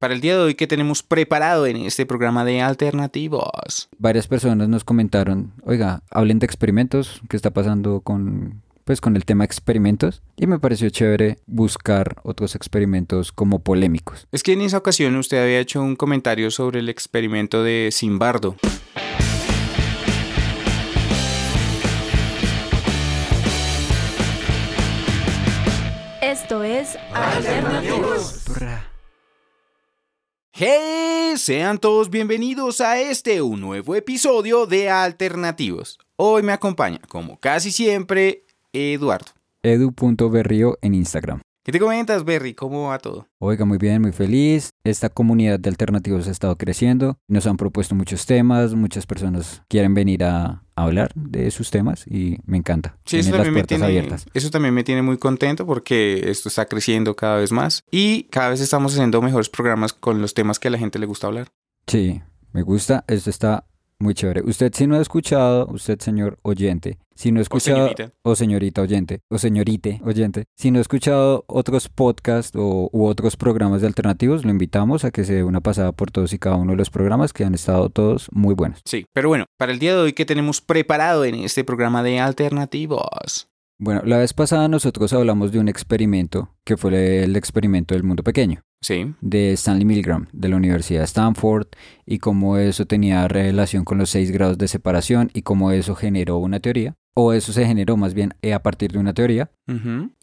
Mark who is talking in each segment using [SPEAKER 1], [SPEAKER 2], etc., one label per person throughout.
[SPEAKER 1] para el día de hoy que tenemos preparado en este programa de alternativos.
[SPEAKER 2] Varias personas nos comentaron, oiga, hablen de experimentos, ¿qué está pasando con pues con el tema experimentos y me pareció chévere buscar otros experimentos como polémicos.
[SPEAKER 1] Es que en esa ocasión usted había hecho un comentario sobre el experimento de Simbardo.
[SPEAKER 3] Esto es Alternativos.
[SPEAKER 1] ¡Hey! Sean todos bienvenidos a este un nuevo episodio de Alternativos. Hoy me acompaña, como casi siempre, Eduardo.
[SPEAKER 2] Edu.berrio en Instagram.
[SPEAKER 1] ¿Qué te comentas, Berry? ¿Cómo va todo?
[SPEAKER 2] Oiga, muy bien, muy feliz. Esta comunidad de alternativos ha estado creciendo. Nos han propuesto muchos temas, muchas personas quieren venir a hablar de sus temas y me encanta.
[SPEAKER 1] Sí, eso también, me tiene, eso también me tiene muy contento porque esto está creciendo cada vez más y cada vez estamos haciendo mejores programas con los temas que a la gente le gusta hablar.
[SPEAKER 2] Sí, me gusta. Esto está muy chévere. Usted si no ha escuchado, usted señor oyente, si no ha escuchado, o señorita, oyente, o señorite oyente, si no ha escuchado otros podcasts o, u otros programas de alternativos, lo invitamos a que se dé una pasada por todos y cada uno de los programas que han estado todos muy buenos.
[SPEAKER 1] Sí, pero bueno, para el día de hoy, ¿qué tenemos preparado en este programa de alternativos?
[SPEAKER 2] Bueno, la vez pasada nosotros hablamos de un experimento que fue el experimento del mundo pequeño.
[SPEAKER 1] Sí.
[SPEAKER 2] De Stanley Milgram, de la Universidad de Stanford, y cómo eso tenía relación con los seis grados de separación y cómo eso generó una teoría, o eso se generó más bien eh, a partir de una teoría.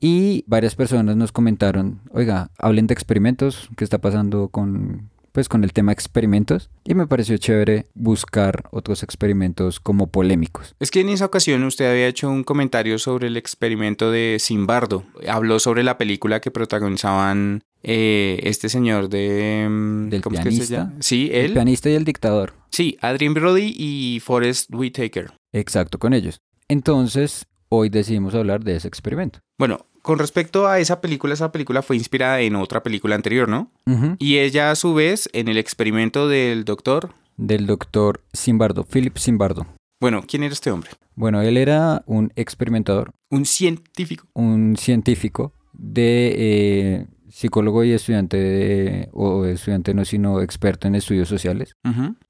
[SPEAKER 2] Y varias personas nos comentaron, oiga, hablen de experimentos, ¿qué está pasando con, pues con el tema experimentos y me pareció chévere buscar otros experimentos como polémicos.
[SPEAKER 1] Es que en esa ocasión usted había hecho un comentario sobre el experimento de Simbardo. Habló sobre la película que protagonizaban eh, este señor de...
[SPEAKER 2] Mm, ¿Del ¿cómo pianista? Es que se llama?
[SPEAKER 1] Sí, él.
[SPEAKER 2] El pianista y el dictador.
[SPEAKER 1] Sí, Adrian Brody y Forrest Whitaker.
[SPEAKER 2] Exacto, con ellos. Entonces, hoy decidimos hablar de ese experimento.
[SPEAKER 1] Bueno, con respecto a esa película, esa película fue inspirada en otra película anterior, ¿no? Y ella a su vez en el experimento del doctor.
[SPEAKER 2] Del doctor Simbardo, Philip Simbardo.
[SPEAKER 1] Bueno, ¿quién era este hombre?
[SPEAKER 2] Bueno, él era un experimentador.
[SPEAKER 1] Un científico.
[SPEAKER 2] Un científico de eh, psicólogo y estudiante de, o estudiante no, sino experto en estudios sociales.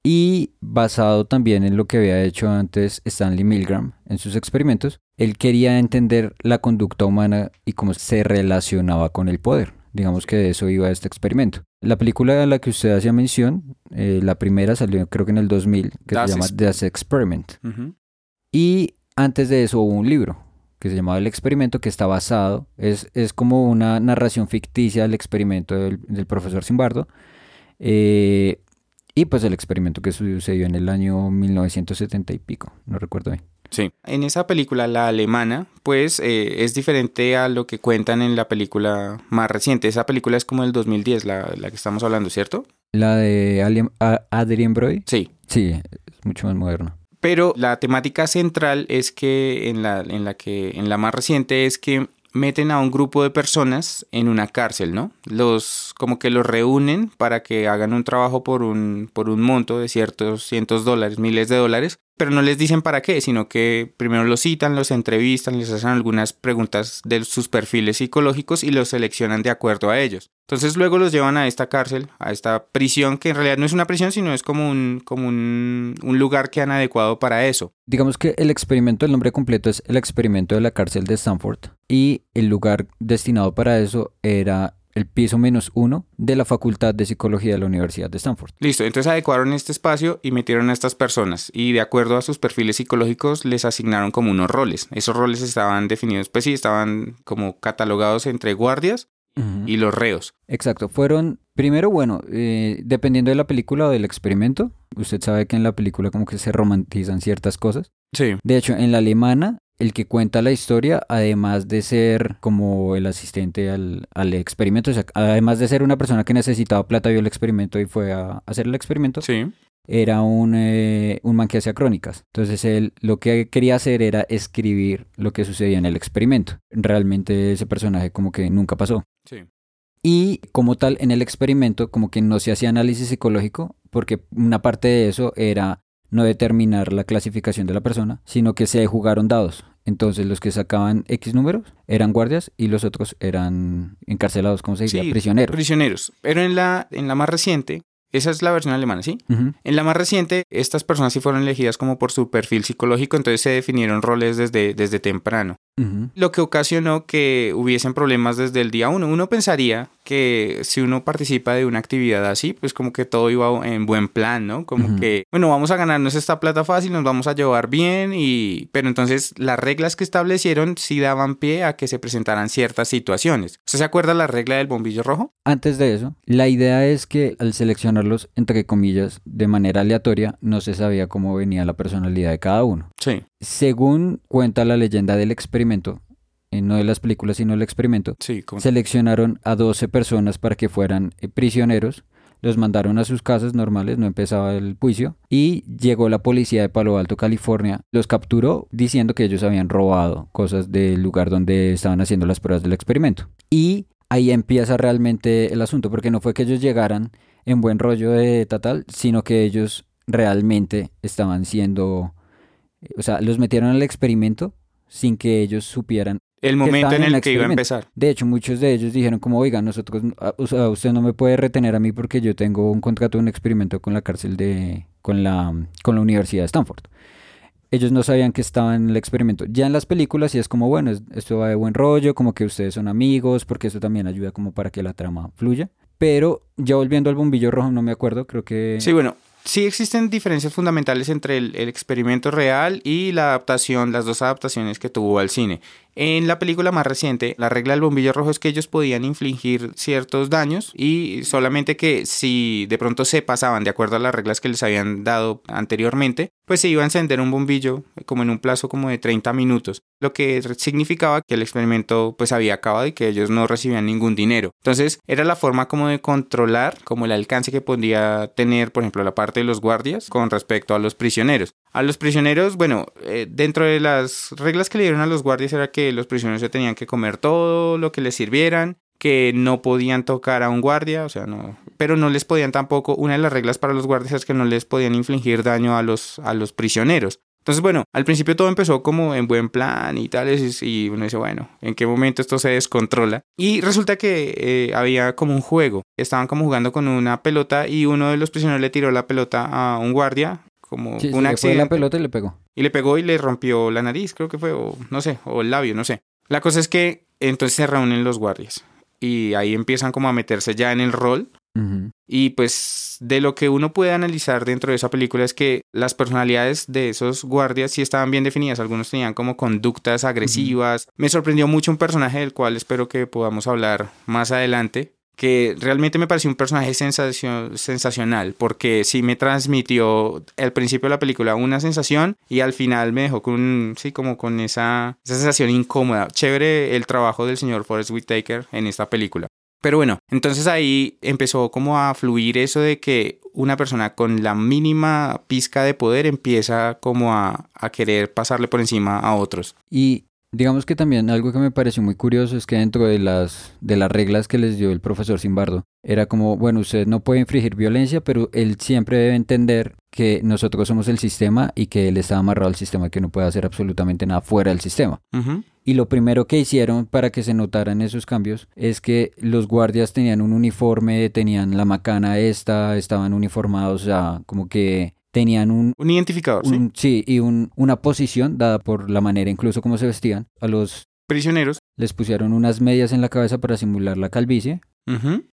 [SPEAKER 2] Y basado también en lo que había hecho antes Stanley Milgram en sus experimentos, él quería entender la conducta humana y cómo se relacionaba con el poder. Digamos que de eso iba este experimento. La película a la que usted hacía mención, eh, la primera salió creo que en el 2000, que se llama The Experiment. Y antes de eso hubo un libro que se llamaba El Experimento, que está basado, es, es como una narración ficticia del experimento del, profesor Simbardo. Eh, y pues el experimento que sucedió en el año 1970 y pico, no recuerdo bien.
[SPEAKER 1] Sí, en esa película, la alemana, pues eh, es diferente a lo que cuentan en la película más reciente. Esa película es como del 2010, la, la que estamos hablando, ¿cierto?
[SPEAKER 2] La de Adrien Brody.
[SPEAKER 1] Sí.
[SPEAKER 2] Sí, es mucho más moderno.
[SPEAKER 1] Pero la temática central es que en la, en la que en la más reciente es que meten a un grupo de personas en una cárcel, ¿no? Los como que los reúnen para que hagan un trabajo por un por un monto de ciertos cientos dólares, miles de dólares pero no les dicen para qué, sino que primero los citan, los entrevistan, les hacen algunas preguntas de sus perfiles psicológicos y los seleccionan de acuerdo a ellos. Entonces luego los llevan a esta cárcel, a esta prisión, que en realidad no es una prisión, sino es como un, como un, un lugar que han adecuado para eso.
[SPEAKER 2] Digamos que el experimento, el nombre completo es el experimento de la cárcel de Stanford y el lugar destinado para eso era el piso menos uno de la Facultad de Psicología de la Universidad de Stanford.
[SPEAKER 1] Listo, entonces adecuaron este espacio y metieron a estas personas y de acuerdo a sus perfiles psicológicos les asignaron como unos roles. Esos roles estaban definidos, pues sí, estaban como catalogados entre guardias y los reos.
[SPEAKER 2] Exacto, fueron, primero, bueno, eh, dependiendo de la película o del experimento, usted sabe que en la película como que se romantizan ciertas cosas.
[SPEAKER 1] Sí.
[SPEAKER 2] De hecho, en la alemana el que cuenta la historia, además de ser como el asistente al, experimento, o sea, además de ser una persona que necesitaba plata, vio el experimento y fue a hacer el experimento,
[SPEAKER 1] sí.
[SPEAKER 2] era un, eh, un man que hacía crónicas. Entonces él lo que quería hacer era escribir lo que sucedía en el experimento. Realmente ese personaje como que nunca pasó.
[SPEAKER 1] Sí.
[SPEAKER 2] Y como tal, en el experimento como que no se hacía análisis psicológico, porque una parte de eso era no determinar la clasificación de la persona, sino que se jugaron dados. Entonces los que sacaban X números eran guardias y los otros eran encarcelados, ¿cómo se dice? prisioneros.
[SPEAKER 1] Prisioneros. Pero en la, en la más reciente, esa es la versión alemana, ¿sí? En la más reciente, estas personas sí fueron elegidas como por su perfil psicológico, entonces se definieron roles desde, desde temprano. Lo que ocasionó que hubiesen problemas desde el día uno. Uno pensaría que si uno participa de una actividad así, pues como que todo iba en buen plan, ¿no? Como que, bueno, vamos a ganarnos esta plata fácil, nos vamos a llevar bien y... Pero entonces las reglas que establecieron sí daban pie a que se presentaran ciertas situaciones. ¿Usted se acuerda la regla del bombillo rojo?
[SPEAKER 2] Antes de eso, la idea es que al seleccionarlos, entre comillas, de manera aleatoria, no se sabía cómo venía la personalidad de cada uno.
[SPEAKER 1] Sí.
[SPEAKER 2] Según cuenta la leyenda del experimento, eh, no de las películas, sino el experimento, seleccionaron a 12 personas para que fueran eh, prisioneros, los mandaron a sus casas normales, no empezaba el juicio, y llegó la policía de Palo Alto, California, los capturó diciendo que ellos habían robado cosas del lugar donde estaban haciendo las pruebas del experimento. Y ahí empieza realmente el asunto, porque no fue que ellos llegaran en buen rollo de Tatal, sino que ellos realmente estaban siendo o sea, los metieron al experimento sin que ellos supieran.
[SPEAKER 1] El momento en el, que iba a empezar.
[SPEAKER 2] De hecho, muchos de ellos dijeron como, oiga, nosotros, o sea, usted no me puede retener a mí porque yo tengo un contrato, un experimento con la cárcel de, con la, con la Universidad de Stanford. Ellos no sabían que estaban en el experimento. Ya en las películas sí es como, bueno, esto va de buen rollo, como que ustedes son amigos, porque eso también ayuda como para que la trama fluya. Pero ya volviendo al bombillo rojo, no me acuerdo, creo que...
[SPEAKER 1] Sí, bueno, sí existen diferencias fundamentales entre el, experimento real y la adaptación, las dos adaptaciones que tuvo al cine. En la película más reciente, la regla del bombillo rojo es que ellos podían infligir ciertos daños y solamente que si de pronto se pasaban de acuerdo a las reglas que les habían dado anteriormente, pues se iba a encender un bombillo como en un plazo como de 30 minutos, lo que significaba que el experimento pues había acabado y que ellos no recibían ningún dinero. Entonces era la forma como de controlar como el alcance que podía tener, por ejemplo, la parte de los guardias con respecto a los prisioneros. A los prisioneros, bueno, eh, dentro de las reglas que le dieron a los guardias era que los prisioneros se tenían que comer todo lo que les sirvieran, que no podían tocar a un guardia, o sea, no, pero no les podían tampoco, una de las reglas para los guardias es que no les podían infligir daño a los, a los prisioneros. Entonces, bueno, al principio todo empezó como en buen plan y tal, y uno dice, bueno, ¿en qué momento esto se descontrola? Y resulta que eh, había como un juego, estaban como jugando con una pelota y uno de los prisioneros le tiró la pelota a un guardia, como un accidente.
[SPEAKER 2] la pelota y le pegó.
[SPEAKER 1] Y le pegó y le rompió la nariz, creo que fue, o no sé, o el labio, no sé. La cosa es que entonces se reúnen los guardias y ahí empiezan como a meterse ya en el rol. Y pues de lo que uno puede analizar dentro de esa película es que las personalidades de esos guardias sí estaban bien definidas. Algunos tenían como conductas agresivas. Me sorprendió mucho un personaje del cual espero que podamos hablar más adelante, que realmente me pareció un personaje sensacional, porque sí me transmitió al principio de la película una sensación y al final me dejó con, sí, como con esa, sensación incómoda. Chévere el trabajo del señor Forrest Whitaker en esta película. Pero bueno, entonces ahí empezó como a fluir eso de que una persona con la mínima pizca de poder empieza como a, a querer pasarle por encima a otros.
[SPEAKER 2] Y Digamos que también algo que me pareció muy curioso es que dentro de las, de las reglas que les dio el profesor Simbardo, era como, bueno, usted no puede infringir violencia, pero él siempre debe entender que nosotros somos el sistema y que él está amarrado al sistema, que no puede hacer absolutamente nada fuera del sistema. Y lo primero que hicieron para que se notaran esos cambios es que los guardias tenían un uniforme, tenían la macana esta, estaban uniformados, o sea, como que tenían un...
[SPEAKER 1] Un identificador, sí.
[SPEAKER 2] Sí, y un, una posición dada por la manera incluso como se vestían. A los
[SPEAKER 1] prisioneros
[SPEAKER 2] les pusieron unas medias en la cabeza para simular la calvicie.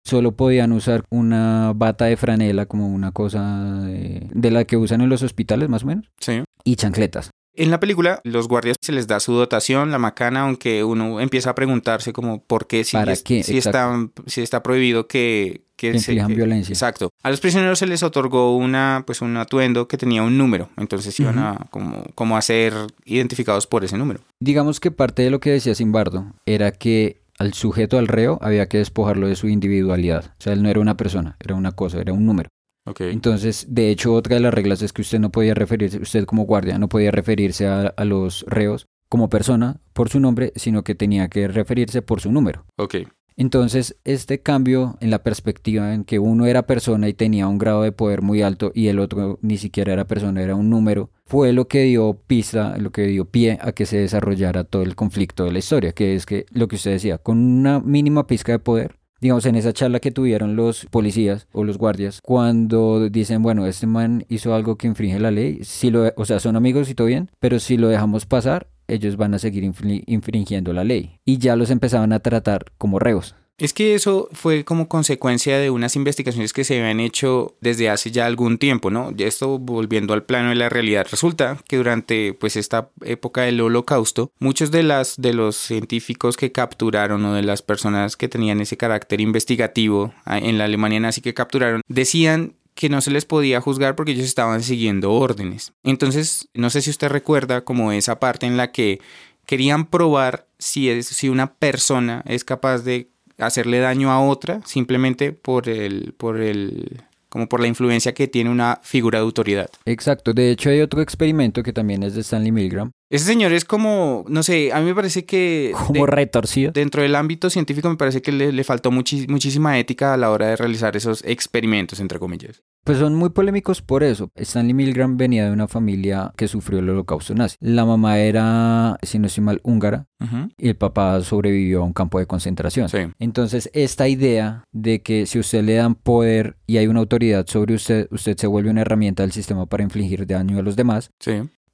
[SPEAKER 2] Solo podían usar una bata de franela como una cosa de, de, la que usan en los hospitales más o menos.
[SPEAKER 1] Sí.
[SPEAKER 2] Y chancletas.
[SPEAKER 1] En la película, los guardias se les da su dotación, la macana, aunque uno empieza a preguntarse como por qué si, si, está, si está prohibido que,
[SPEAKER 2] que, se, violencia.
[SPEAKER 1] Exacto. A los prisioneros se les otorgó una, pues un atuendo que tenía un número, entonces iban a como, como a ser identificados por ese número.
[SPEAKER 2] Digamos que parte de lo que decía Simbardo era que al sujeto, al reo, había que despojarlo de su individualidad. O sea, él no era una persona, era una cosa, era un número. Entonces, de hecho, otra de las reglas es que usted no podía referirse, usted como guardia, no podía referirse a, los reos como persona por su nombre, sino que tenía que referirse por su número.
[SPEAKER 1] Ok.
[SPEAKER 2] Entonces, este cambio en la perspectiva en que uno era persona y tenía un grado de poder muy alto y el otro ni siquiera era persona, era un número, fue lo que dio pista, lo que dio pie a que se desarrollara todo el conflicto de la historia, que es que lo que usted decía, con una mínima pizca de poder, digamos, en esa charla que tuvieron los policías o los guardias, cuando dicen, bueno, este man hizo algo que infringe la ley, si lo, o sea, son amigos y todo bien, pero si lo dejamos pasar, ellos van a seguir infringiendo la ley. Y ya los empezaban a tratar como reos.
[SPEAKER 1] Es que eso fue como consecuencia de unas investigaciones que se habían hecho desde hace ya algún tiempo, ¿no? Esto volviendo al plano de la realidad. Resulta que durante pues esta época del holocausto, muchos de las de los científicos que capturaron o de las personas que tenían ese carácter investigativo ah, en la Alemania nazi que capturaron, decían que no se les podía juzgar porque ellos estaban siguiendo órdenes. Entonces, no sé si usted recuerda como esa parte en la que querían probar si, es, si una persona es capaz de hacerle daño a otra simplemente por el, por el, como por la influencia que tiene una figura de autoridad.
[SPEAKER 2] Exacto, de hecho hay otro experimento que también es de Stanley Milgram.
[SPEAKER 1] Ese señor es como, no sé, a mí me parece que...
[SPEAKER 2] Como retorcido.
[SPEAKER 1] Dentro del ámbito científico me parece que le, le faltó muchísima ética a la hora de realizar esos experimentos, entre comillas.
[SPEAKER 2] Pues son muy polémicos por eso. Stanley Milgram venía de una familia que sufrió el holocausto nazi. La mamá era, si no estoy mal, húngara y el papá sobrevivió a un campo de concentración. Entonces, esta idea de que si usted le dan poder y hay una autoridad sobre usted, usted se vuelve una herramienta del sistema para infligir daño a los demás.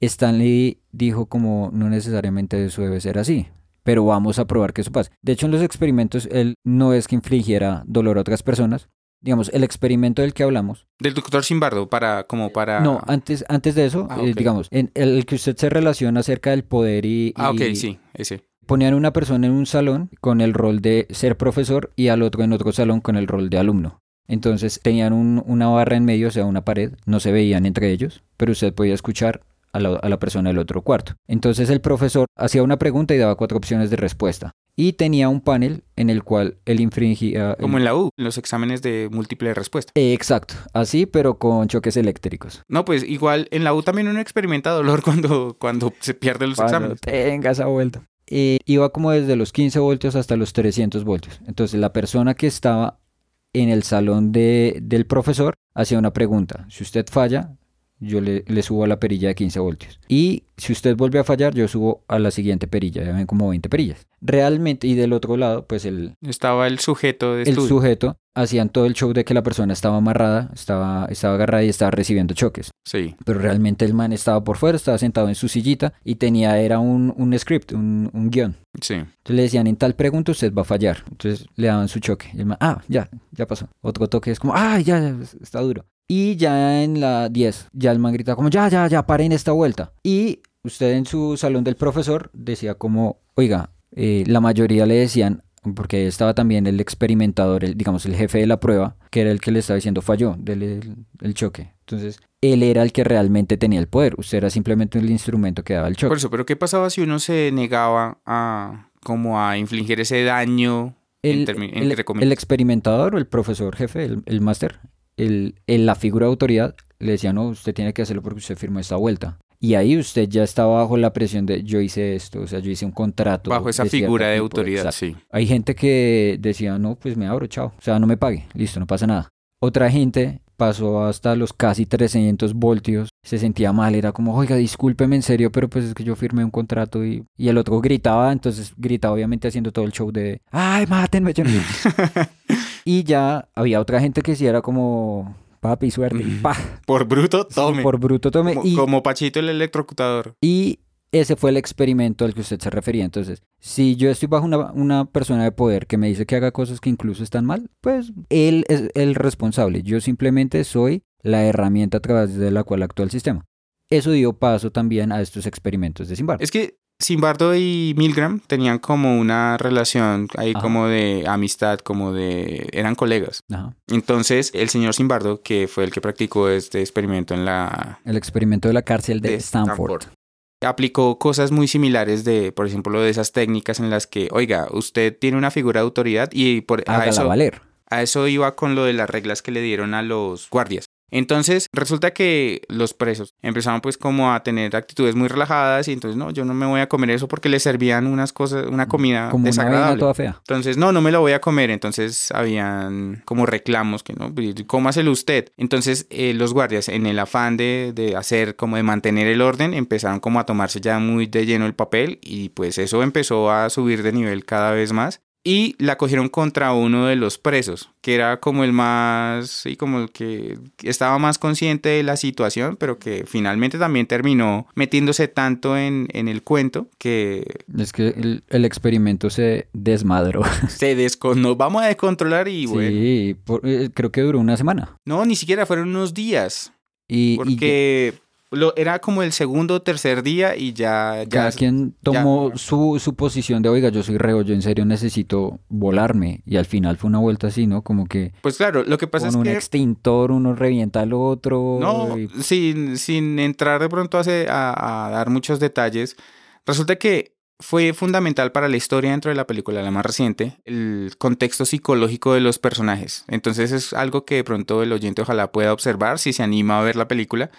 [SPEAKER 2] Stanley dijo como no necesariamente eso debe ser así pero vamos a probar que eso pase. De hecho, en los experimentos, él no es que infligiera dolor a otras personas, digamos, el experimento del que hablamos.
[SPEAKER 1] Del doctor Simbardo, para, como para...
[SPEAKER 2] No, antes, antes de eso, ah, eh, digamos, en el que usted se relaciona acerca del poder y...
[SPEAKER 1] Ah, ok, sí, ese.
[SPEAKER 2] Ponían una persona en un salón con el rol de ser profesor y al otro en otro salón con el rol de alumno. Entonces tenían una barra en medio, o sea, una pared, no se veían entre ellos, pero usted podía escuchar a la, a la, persona del otro cuarto. Entonces el profesor hacía una pregunta y daba cuatro opciones de respuesta y tenía un panel en el cual él infringía...
[SPEAKER 1] Como en la U, los exámenes de múltiple respuesta.
[SPEAKER 2] exacto, así pero con choques eléctricos.
[SPEAKER 1] No, pues igual en la U también uno experimenta dolor cuando, cuando se pierde los cuando exámenes.
[SPEAKER 2] Tenga esa vuelta. Iba como desde los 15 voltios hasta los 300 voltios. Entonces la persona que estaba en el salón de, del profesor hacía una pregunta. Si usted falla, yo le, subo a la perilla de 15 voltios. Y si usted vuelve a fallar, yo subo a la siguiente perilla, ya ven como 20 perillas. Realmente, y del otro lado, pues el...
[SPEAKER 1] Estaba el sujeto de
[SPEAKER 2] El sujeto, hacían todo el show de que la persona estaba amarrada, estaba, estaba agarrada y estaba recibiendo choques.
[SPEAKER 1] Sí.
[SPEAKER 2] Pero realmente el man estaba por fuera, estaba sentado en su sillita y tenía, era un, un script, un, un guion.
[SPEAKER 1] Sí.
[SPEAKER 2] Entonces le decían, en tal pregunta usted va a fallar. Entonces le daban su choque. Y el man, ah, ya, ya pasó. Otro toque es como, ah, ya, está duro. Y ya en la 10, ya el man grita como, ya, ya, ya, paren esta vuelta. Y usted en su salón del profesor decía como, oiga, eh, la mayoría le decían, porque estaba también el experimentador, el, digamos, el jefe de la prueba, que era el que le estaba diciendo falló del el, choque. Entonces, él era el que realmente tenía el poder, usted era simplemente el instrumento que daba el choque.
[SPEAKER 1] Por eso, pero ¿qué pasaba si uno se negaba a como a infligir ese daño?
[SPEAKER 2] El, el, experimentador o el profesor jefe, el, el máster, el, la figura de autoridad le decía, no, usted tiene que hacerlo porque usted firmó esta vuelta. Y ahí usted ya estaba bajo la presión de yo hice esto, o sea, yo hice un contrato.
[SPEAKER 1] Bajo esa figura de autoridad, sí.
[SPEAKER 2] Hay gente que decía, no, pues me abro, chao. O sea, no me pague, listo, no pasa nada. Otra gente pasó hasta los casi 300 voltios, se sentía mal, era como, oiga, discúlpeme en serio, pero pues es que yo firmé un contrato y, y el otro gritaba, entonces gritaba obviamente haciendo todo el show de, ay, mátenme, yo Y ya había otra gente que sí era como, papi, suerte.
[SPEAKER 1] Por bruto, tome.
[SPEAKER 2] por bruto, tome.
[SPEAKER 1] Como, como Pachito el electrocutador.
[SPEAKER 2] Y ese fue el experimento al que usted se refería. Entonces, si yo estoy bajo una, una, persona de poder que me dice que haga cosas que incluso están mal, pues él es el responsable. Yo simplemente soy la herramienta a través de la cual actúa el sistema. Eso dio paso también a estos experimentos de Simbardo.
[SPEAKER 1] Es que Simbardo y Milgram tenían como una relación ahí como de amistad, como de... eran colegas. Entonces, el señor Simbardo, que fue el que practicó este experimento en la...
[SPEAKER 2] El experimento de la cárcel de, Stanford.
[SPEAKER 1] Aplicó cosas muy similares de, por ejemplo, de esas técnicas en las que, oiga, usted tiene una figura de autoridad y por
[SPEAKER 2] a eso,
[SPEAKER 1] valer. A eso iba con lo de las reglas que le dieron a los guardias. Entonces resulta que los presos empezaron pues como a tener actitudes muy relajadas y entonces no, yo no me voy a comer eso porque les servían unas cosas, una comida
[SPEAKER 2] como
[SPEAKER 1] desagradable.
[SPEAKER 2] Una toda fea.
[SPEAKER 1] Entonces no, no me lo voy a comer. Entonces habían como reclamos que no, pues, cómaselo usted. Entonces eh, los guardias en el afán de, de hacer como de mantener el orden empezaron como a tomarse ya muy de lleno el papel y pues eso empezó a subir de nivel cada vez más y la cogieron contra uno de los presos, que era como el más, sí, como el que estaba más consciente de la situación, pero que finalmente también terminó metiéndose tanto en, en el cuento que...
[SPEAKER 2] Es que el, el experimento se desmadró.
[SPEAKER 1] Se desconó, vamos a descontrolar y bueno.
[SPEAKER 2] Sí, por, eh, creo que duró una semana.
[SPEAKER 1] No, ni siquiera fueron unos días.
[SPEAKER 2] Y,
[SPEAKER 1] porque... Y lo, era como el segundo o tercer día y ya... ya
[SPEAKER 2] Cada quien tomó
[SPEAKER 1] ya.
[SPEAKER 2] su, su posición de, oiga, yo soy reo, yo en serio necesito volarme. Y al final fue una vuelta así, ¿no? Como que...
[SPEAKER 1] Pues claro, lo que pasa
[SPEAKER 2] con
[SPEAKER 1] es
[SPEAKER 2] un
[SPEAKER 1] que...
[SPEAKER 2] extintor uno revienta al otro.
[SPEAKER 1] No,
[SPEAKER 2] y-
[SPEAKER 1] sin, sin entrar de pronto a, a- a dar muchos detalles, resulta que fue fundamental para la historia dentro de la película, la más reciente, el contexto psicológico de los personajes. Entonces es algo que de pronto el oyente ojalá pueda observar si se anima a ver la película,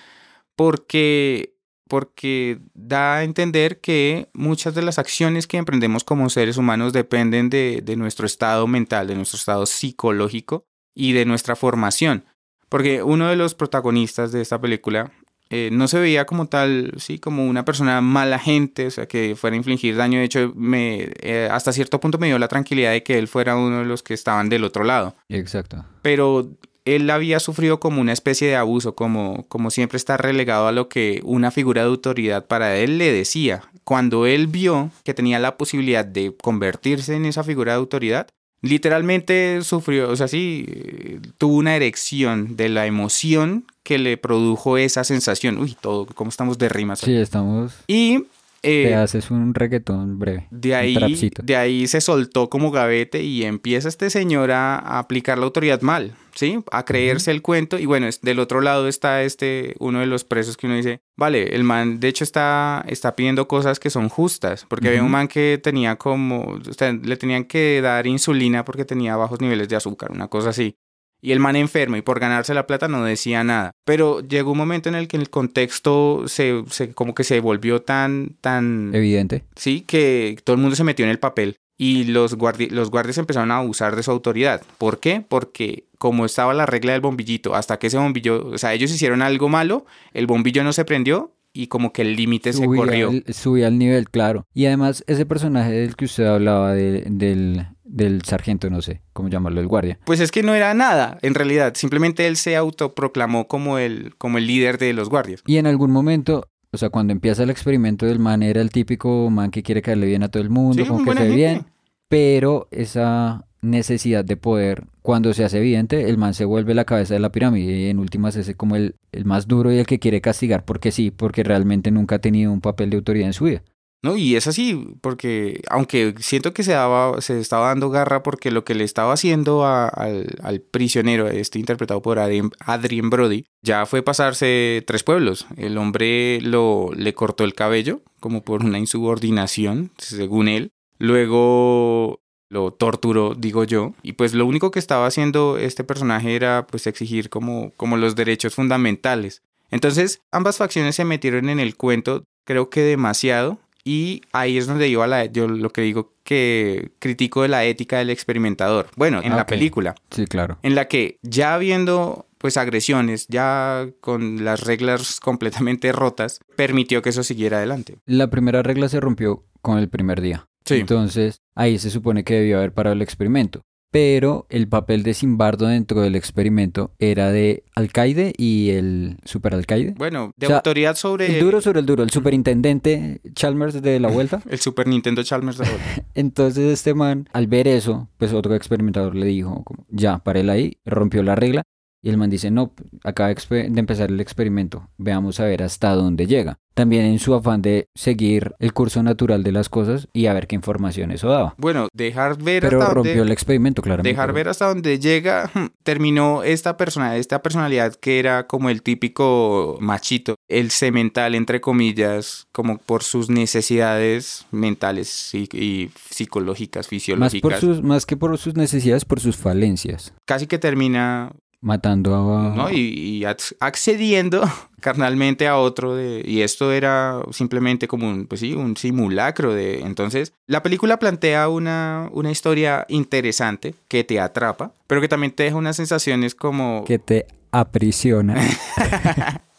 [SPEAKER 1] porque, porque da a entender que muchas de las acciones que emprendemos como seres humanos dependen de, de nuestro estado mental, de nuestro estado psicológico y de nuestra formación. Porque uno de los protagonistas de esta película eh, no se veía como tal, sí, como una persona mala gente, o sea, que fuera a infligir daño. De hecho, me, eh, hasta cierto punto me dio la tranquilidad de que él fuera uno de los que estaban del otro lado.
[SPEAKER 2] Exacto.
[SPEAKER 1] Pero él había sufrido como una especie de abuso, como, como siempre está relegado a lo que una figura de autoridad para él le decía. Cuando él vio que tenía la posibilidad de convertirse en esa figura de autoridad, literalmente sufrió, o sea, sí, eh, tuvo una erección de la emoción que le produjo esa sensación. Uy, todo, ¿cómo estamos de rimas?
[SPEAKER 2] Sí, estamos...
[SPEAKER 1] Y eh,
[SPEAKER 2] Te haces un reggaetón breve.
[SPEAKER 1] de ahí, de ahí se soltó como gavete y empieza este señor a, a aplicar la autoridad mal, ¿sí? A creerse el cuento. Y bueno, es- del otro lado está este, uno de los presos que uno dice, vale, el man de hecho está, está pidiendo cosas que son justas, porque había un man que tenía como, o sea, le tenían que dar insulina porque tenía bajos niveles de azúcar, una cosa así. Y el man enfermo y por ganarse la plata no decía nada. Pero llegó un momento en el que el contexto se, se como que se volvió tan, tan
[SPEAKER 2] Evidente.
[SPEAKER 1] sí, que todo el mundo se metió en el papel y los, guardi- los guardias empezaron a abusar de su autoridad. ¿Por qué? Porque como estaba la regla del bombillito, hasta que ese bombillo, o sea, ellos hicieron algo malo, el bombillo no se prendió y como que el límite se corrió.
[SPEAKER 2] al, subía al nivel, claro. Y además, ese personaje del que usted hablaba, de- del, del sargento, no sé cómo llamarlo, el guardia.
[SPEAKER 1] Pues es que no era nada, en realidad, simplemente él se autoproclamó como el, como el líder de los guardias.
[SPEAKER 2] Y en algún momento, o sea, cuando empieza el experimento del man, era el típico man que quiere caerle bien a todo el mundo,
[SPEAKER 1] Sí,
[SPEAKER 2] como que se ve bien. Pero esa necesidad de poder, cuando se hace evidente, el man se vuelve la cabeza de la pirámide y en últimas es como el, el más duro y el que quiere castigar porque sí, porque realmente nunca ha tenido un papel de autoridad en su vida.
[SPEAKER 1] No, y es así, porque aunque siento que se daba, se estaba dando garra porque lo que le estaba haciendo al, al prisionero, este interpretado por Adrien, Adrien Brody, ya fue pasarse tres pueblos. El hombre lo, le cortó el cabello, como por una insubordinación, según él. Luego lo torturó, digo yo. Y pues lo único que estaba haciendo este personaje era pues exigir como, como los derechos fundamentales. Entonces, ambas facciones se metieron en el cuento, creo que demasiado, y ahí es donde iba la, yo lo que digo que critico de la ética del experimentador. Bueno, en
[SPEAKER 2] Ah,
[SPEAKER 1] la película,
[SPEAKER 2] Sí, claro.
[SPEAKER 1] en la que ya habiendo pues agresiones, ya con las reglas completamente rotas, permitió que eso siguiera adelante.
[SPEAKER 2] La primera regla se rompió con el primer día.
[SPEAKER 1] Sí.
[SPEAKER 2] Entonces, ahí se supone que debió haber parado el experimento. Pero el papel de Simbardo dentro del experimento era de alcaide y el superalcaide.
[SPEAKER 1] Bueno, de
[SPEAKER 2] O sea,
[SPEAKER 1] autoridad sobre
[SPEAKER 2] El duro sobre el duro, el superintendente Chalmers de la vuelta.
[SPEAKER 1] el Super Nintendo Chalmers de Vuelta.
[SPEAKER 2] Entonces este man, al ver eso, pues otro experimentador le dijo, como, ya, párela ahí, rompió la regla. Y el man dice, no, acaba de empezar el experimento, veamos a ver hasta dónde llega. También en su afán de seguir el curso natural de las cosas y a ver qué información eso daba.
[SPEAKER 1] Bueno, dejar ver
[SPEAKER 2] Pero
[SPEAKER 1] hasta
[SPEAKER 2] rompió el experimento, claramente.
[SPEAKER 1] Dejar ver hasta dónde llega, hmm, terminó esta persona, esta personalidad que era como el típico machito, el semental, entre comillas, como por sus necesidades mentales y, y psicológicas,
[SPEAKER 2] Más,
[SPEAKER 1] fisiológicas.
[SPEAKER 2] por sus, más que por sus necesidades, por sus falencias.
[SPEAKER 1] Casi que termina
[SPEAKER 2] Matando a...
[SPEAKER 1] ¿no? Y, accediendo carnalmente a otro. De, y esto era simplemente como un, pues sí, un simulacro de... Entonces, la película plantea una, una historia interesante que te atrapa, pero que también te deja unas sensaciones como...
[SPEAKER 2] Que te aprisiona.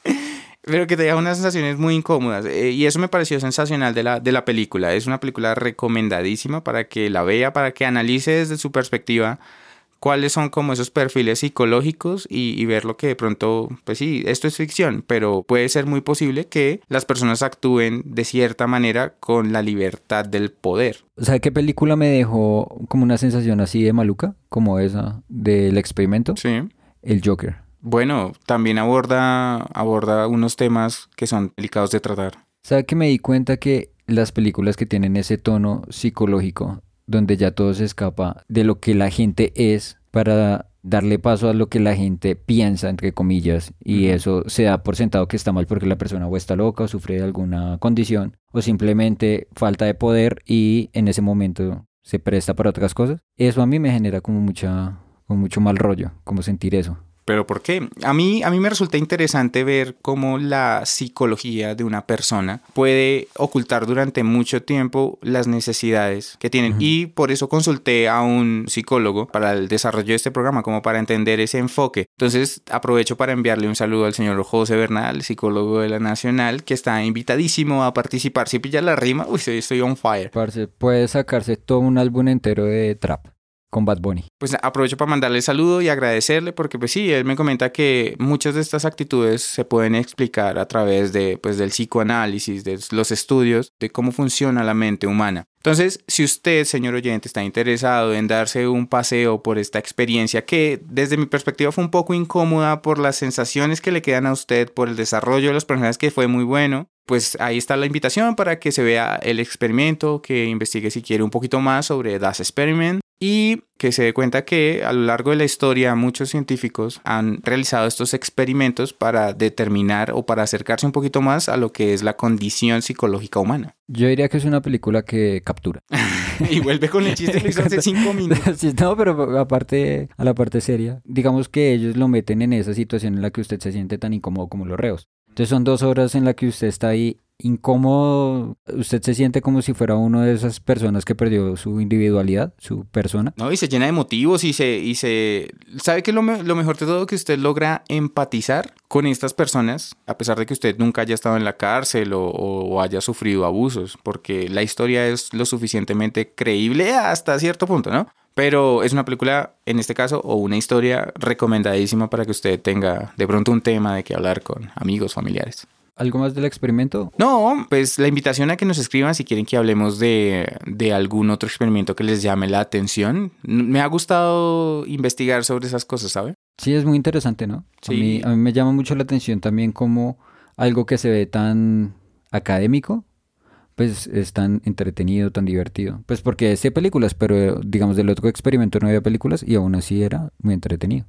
[SPEAKER 1] pero que te deja unas sensaciones muy incómodas. Eh, y eso me pareció sensacional de la, de la película. Es una película recomendadísima para que la vea, para que analice desde su perspectiva cuáles son como esos perfiles psicológicos y, ver lo que de pronto, pues sí, esto es ficción, pero puede ser muy posible que las personas actúen de cierta manera con la libertad del poder.
[SPEAKER 2] ¿Sabe qué película me dejó como una sensación así de maluca? Como esa del experimento.
[SPEAKER 1] Sí.
[SPEAKER 2] El Joker.
[SPEAKER 1] Bueno, también aborda, aborda unos temas que son delicados de tratar.
[SPEAKER 2] ¿Sabe que me di cuenta que las películas que tienen ese tono psicológico, donde ya todo se escapa de lo que la gente es para darle paso a lo que la gente piensa, entre comillas, y eso se da por sentado que está mal porque la persona o está loca o sufre de alguna condición, o simplemente falta de poder y en ese momento se presta para otras cosas. Eso a mí me genera como mucha, como mucho mal rollo, como sentir eso.
[SPEAKER 1] ¿Pero por qué? A mí, a mí me resulta interesante ver cómo la psicología de una persona puede ocultar durante mucho tiempo las necesidades que tienen. Y por eso consulté a un psicólogo para el desarrollo de este programa, como para entender ese enfoque. Entonces aprovecho para enviarle un saludo al señor José Bernal, psicólogo de la Nacional, que está invitadísimo a participar. Si pilla la rima, uy, estoy on fire.
[SPEAKER 2] puede sacarse todo un álbum entero de trap con Bad Bunny.
[SPEAKER 1] Pues aprovecho para mandarle saludo y agradecerle porque pues sí, él me comenta que muchas de estas actitudes se pueden explicar a través de pues del psicoanálisis, de los estudios de cómo funciona la mente humana. Entonces, si usted, señor oyente, está interesado en darse un paseo por esta experiencia que desde mi perspectiva fue un poco incómoda por las sensaciones que le quedan a usted, por el desarrollo de los personajes que fue muy bueno, pues ahí está la invitación para que se vea el experimento, que investigue si quiere un poquito más sobre Das Experiment y que se dé cuenta que a lo largo de la historia muchos científicos han realizado estos experimentos para determinar o para acercarse un poquito más a lo que es la condición psicológica humana.
[SPEAKER 2] Yo diría que es una película que captura.
[SPEAKER 1] y vuelve con el chiste que hizo hace cinco minutos.
[SPEAKER 2] no, pero aparte, a la parte seria, digamos que ellos lo meten en esa situación en la que usted se siente tan incómodo como los reos. Entonces son dos horas en las que usted está ahí incómodo, usted se siente como si fuera una de esas personas que perdió su individualidad, su persona.
[SPEAKER 1] No, y se llena de motivos y se... Y se ¿Sabe que lo, mejor de todo? Que usted logra empatizar con estas personas, a pesar de que usted nunca haya estado en la cárcel o, o haya sufrido abusos, porque la historia es lo suficientemente creíble hasta cierto punto, ¿no? Pero es una película, en este caso, o una historia recomendadísima para que usted tenga de pronto un tema de que hablar con amigos, familiares.
[SPEAKER 2] ¿Algo más del experimento?
[SPEAKER 1] No, pues la invitación a que nos escriban si quieren que hablemos de, algún otro experimento que les llame la atención. Me ha gustado investigar sobre esas cosas, ¿sabe?
[SPEAKER 2] Sí, es muy interesante, ¿no? Sí. A mí, me llama mucho la atención también como algo que se ve tan académico, pues es tan entretenido, tan divertido. Pues porque este películas, pero digamos del otro experimento no había películas y aún así era muy entretenido.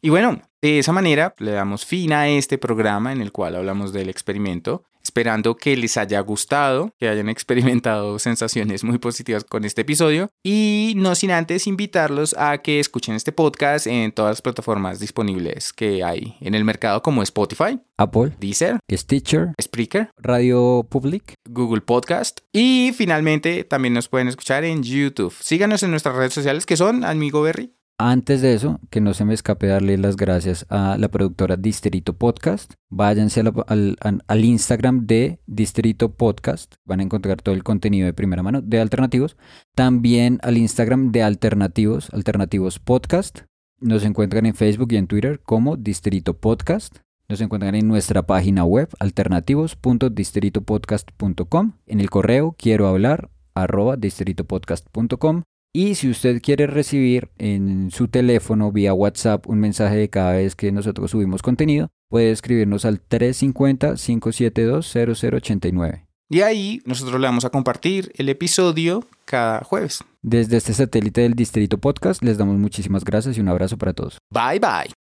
[SPEAKER 1] Y bueno, de esa manera le damos fin a este programa en el cual hablamos del experimento, esperando que les haya gustado, que hayan experimentado sensaciones muy positivas con este episodio. Y no sin antes invitarlos a que escuchen este podcast en todas las plataformas disponibles que hay en el mercado como Spotify,
[SPEAKER 2] Apple,
[SPEAKER 1] Deezer,
[SPEAKER 2] Stitcher,
[SPEAKER 1] Spreaker,
[SPEAKER 2] Radio Public,
[SPEAKER 1] Google Podcast. Y finalmente también nos pueden escuchar en YouTube. Síganos en nuestras redes sociales que son Amigo Berry
[SPEAKER 2] antes de eso, que no se me escape darle las gracias a la productora Distrito Podcast. Váyanse al, al, Instagram de Distrito Podcast. Van a encontrar todo el contenido de primera mano de alternativos. También al Instagram de Alternativos, Alternativos Podcast. Nos encuentran en Facebook y en Twitter como Distrito Podcast. Nos encuentran en nuestra página web alternativos.distritopodcast.com. En el correo quiero hablar arroba distritopodcast.com y si usted quiere recibir en su teléfono vía WhatsApp un mensaje de cada vez que nosotros subimos contenido, puede escribirnos al 350-572-0089.
[SPEAKER 1] Y ahí nosotros le vamos a compartir el episodio cada jueves.
[SPEAKER 2] Desde este satélite del Distrito Podcast les damos muchísimas gracias y un abrazo para todos.
[SPEAKER 1] Bye bye.